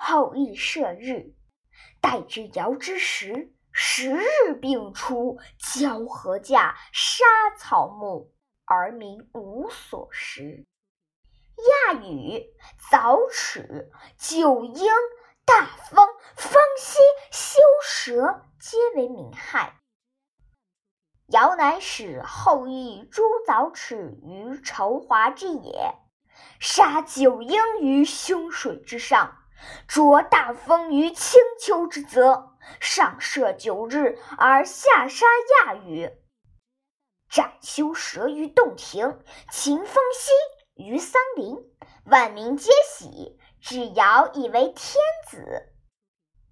后羿射日，待之爻之时，十日并出，交禾稼，杀草木，而民无所食。亚语、早齿、九婴、大风、方息、修蛇，皆为民害。尧乃使后羿诛早齿于筹华之野，杀九婴于凶水之上，着大风于青丘之泽，上射九日而下杀亚雨，斩修蛇于洞庭，秦风息。于桑林，万民皆喜，只尧以为天子。